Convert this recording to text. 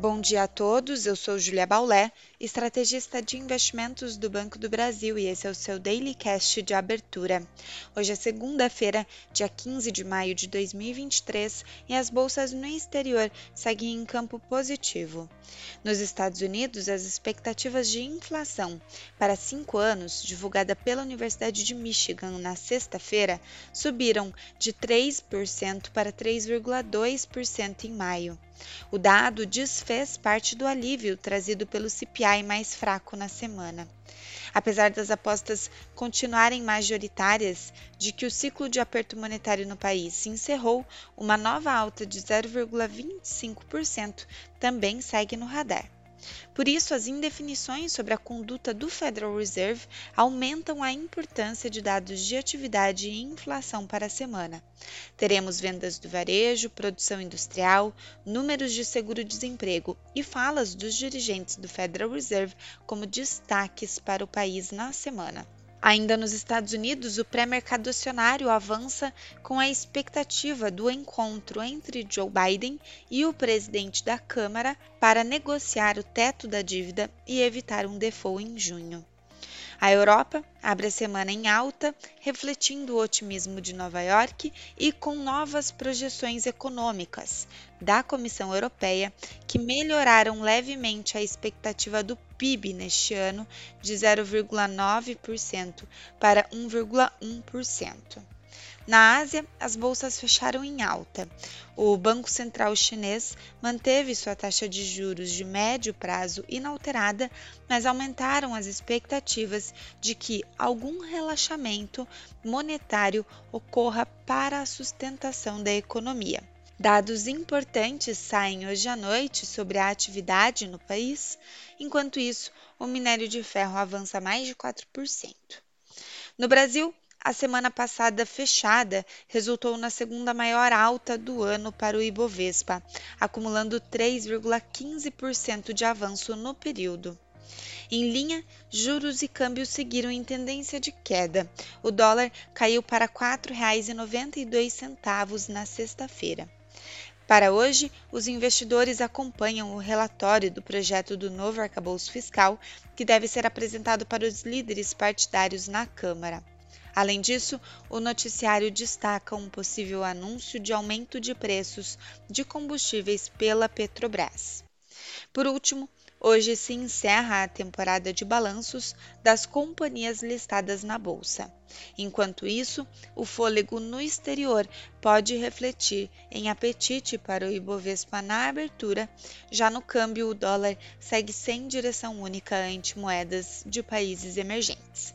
Bom dia a todos, eu sou Julia Baulé, estrategista de investimentos do Banco do Brasil e esse é o seu Daily Cast de abertura. Hoje é segunda-feira, dia 15 de maio de 2023 e as bolsas no exterior seguem em campo positivo. Nos Estados Unidos, as expectativas de inflação para cinco anos, divulgada pela Universidade de Michigan na sexta-feira, subiram de 3% para 3,2% em maio. O dado desfez parte do alívio trazido pelo CPI mais fraco na semana. Apesar das apostas continuarem majoritárias de que o ciclo de aperto monetário no país se encerrou, uma nova alta de 0,25% também segue no radar. Por isso, as indefinições sobre a conduta do Federal Reserve aumentam a importância de dados de atividade e inflação para a semana. Teremos vendas do varejo, produção industrial, números de seguro-desemprego e falas dos dirigentes do Federal Reserve como destaques para o país na semana. Ainda nos Estados Unidos, o pré-mercado acionário avança com a expectativa do encontro entre Joe Biden e o presidente da Câmara para negociar o teto da dívida e evitar um default em junho. A Europa abre a semana em alta, refletindo o otimismo de Nova York e com novas projeções econômicas da Comissão Europeia que melhoraram levemente a expectativa do PIB neste ano de 0,9% para 1,1%. Na Ásia, as bolsas fecharam em alta. O Banco Central Chinês manteve sua taxa de juros de médio prazo inalterada, mas aumentaram as expectativas de que algum relaxamento monetário ocorra para a sustentação da economia. Dados importantes saem hoje à noite sobre a atividade no país, enquanto isso, o minério de ferro avança mais de 4%. No Brasil, a semana passada fechada resultou na segunda maior alta do ano para o Ibovespa, acumulando 3,15% de avanço no período. Em linha, juros e câmbios seguiram em tendência de queda. O dólar caiu para R$ 4,92 na sexta-feira. Para hoje, os investidores acompanham o relatório do projeto do novo arcabouço fiscal, que deve ser apresentado para os líderes partidários na Câmara. Além disso, o noticiário destaca um possível anúncio de aumento de preços de combustíveis pela Petrobras. Por último, hoje se encerra a temporada de balanços das companhias listadas na bolsa. Enquanto isso, o fôlego no exterior pode refletir em apetite para o Ibovespa na abertura, já no câmbio o dólar segue sem direção única ante moedas de países emergentes.